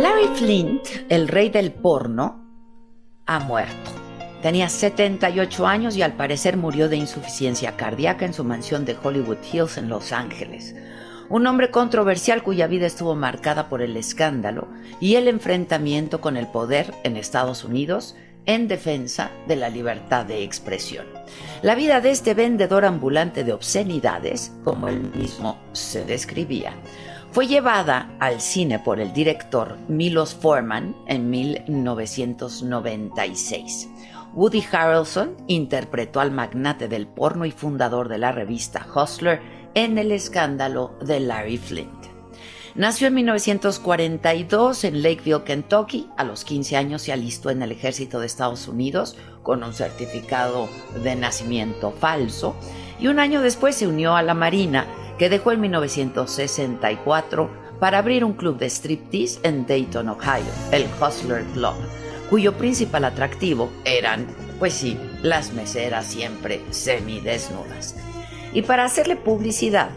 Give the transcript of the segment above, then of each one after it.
Larry Flint, el rey del porno, ha muerto. Tenía 78 años y al parecer murió de insuficiencia cardíaca en su mansión de Hollywood Hills en Los Ángeles. Un hombre controversial cuya vida estuvo marcada por el escándalo y el enfrentamiento con el poder en Estados Unidos en defensa de la libertad de expresión. La vida de este vendedor ambulante de obscenidades, como él mismo se describía, fue llevada al cine por el director Milos Forman en 1996. Woody Harrelson interpretó al magnate del porno y fundador de la revista Hustler en el escándalo de Larry Flint. Nació en 1942 en Lakeville, Kentucky. A los 15 años se alistó en el ejército de Estados Unidos con un certificado de nacimiento falso y un año después se unió a la Marina que dejó en 1964 para abrir un club de striptease en Dayton, Ohio, el Hustler Club, cuyo principal atractivo eran, pues sí, las meseras siempre semidesnudas. Y para hacerle publicidad,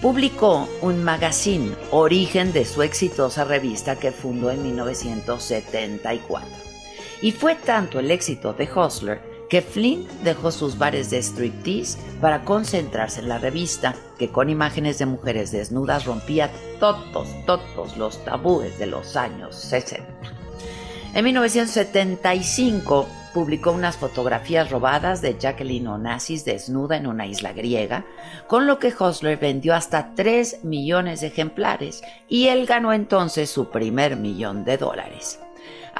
publicó un magazine, origen de su exitosa revista que fundó en 1974. Y fue tanto el éxito de Hustler que Flint dejó sus bares de striptease para concentrarse en la revista, que con imágenes de mujeres desnudas rompía todos, todos los tabúes de los años 60. En 1975 publicó unas fotografías robadas de Jacqueline Onassis desnuda en una isla griega, con lo que Hostler vendió hasta 3 millones de ejemplares y él ganó entonces su primer millón de dólares.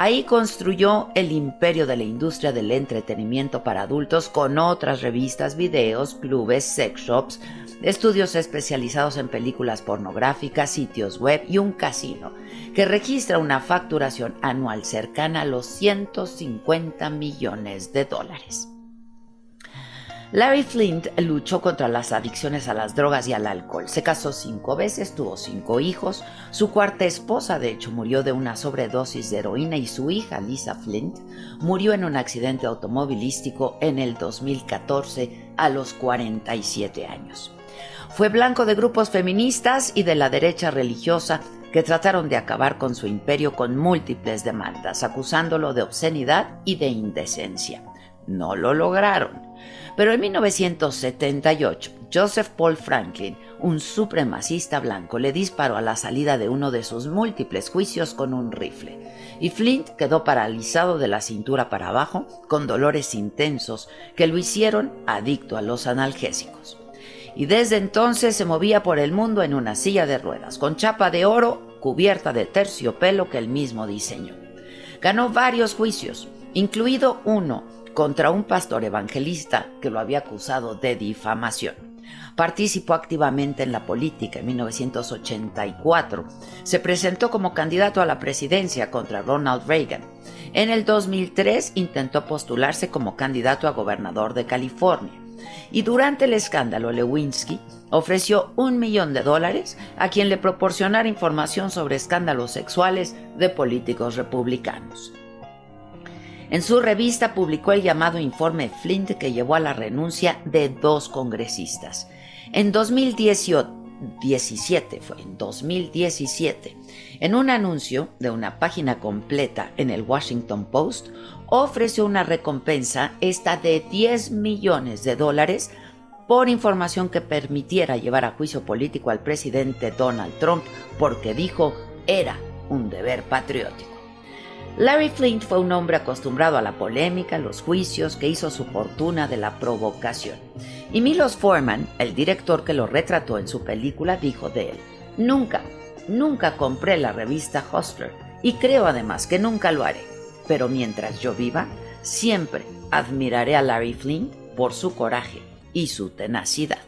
Ahí construyó el imperio de la industria del entretenimiento para adultos con otras revistas, videos, clubes, sex shops, estudios especializados en películas pornográficas, sitios web y un casino que registra una facturación anual cercana a los 150 millones de dólares. Larry Flint luchó contra las adicciones a las drogas y al alcohol. Se casó cinco veces, tuvo cinco hijos. Su cuarta esposa, de hecho, murió de una sobredosis de heroína y su hija, Lisa Flint, murió en un accidente automovilístico en el 2014 a los 47 años. Fue blanco de grupos feministas y de la derecha religiosa que trataron de acabar con su imperio con múltiples demandas, acusándolo de obscenidad y de indecencia. No lo lograron Pero en 1978, Joseph Paul Franklin, un supremacista blanco, le disparó a la salida de uno de sus múltiples juicios con un rifle, y Flint quedó paralizado de la cintura para abajo con dolores intensos que lo hicieron adicto a los analgésicos. Y desde entonces se movía por el mundo en una silla de ruedas, con chapa de oro cubierta de terciopelo que él mismo diseñó. Ganó varios juicios, incluido uno contra un pastor evangelista que lo había acusado de difamación. Participó activamente en la política en 1984. Se presentó como candidato a la presidencia contra Ronald Reagan. En el 2003 intentó postularse como candidato a gobernador de California. Y durante el escándalo, Lewinsky ofreció un millón de dólares a quien le proporcionara información sobre escándalos sexuales de políticos republicanos. En su revista publicó el llamado informe Flint que llevó a la renuncia de dos congresistas. En 2017 fue en 2017, en un anuncio de una página completa en el Washington Post, ofreció una recompensa esta de 10 millones de dólares por información que permitiera llevar a juicio político al presidente Donald Trump porque dijo era un deber patriótico. Larry Flint fue un hombre acostumbrado a la polémica, los juicios, que hizo su fortuna de la provocación. Y Milos Forman, el director que lo retrató en su película, dijo de él, Nunca, nunca compré la revista Hustler y creo además que nunca lo haré. Pero mientras yo viva, siempre admiraré a Larry Flint por su coraje y su tenacidad.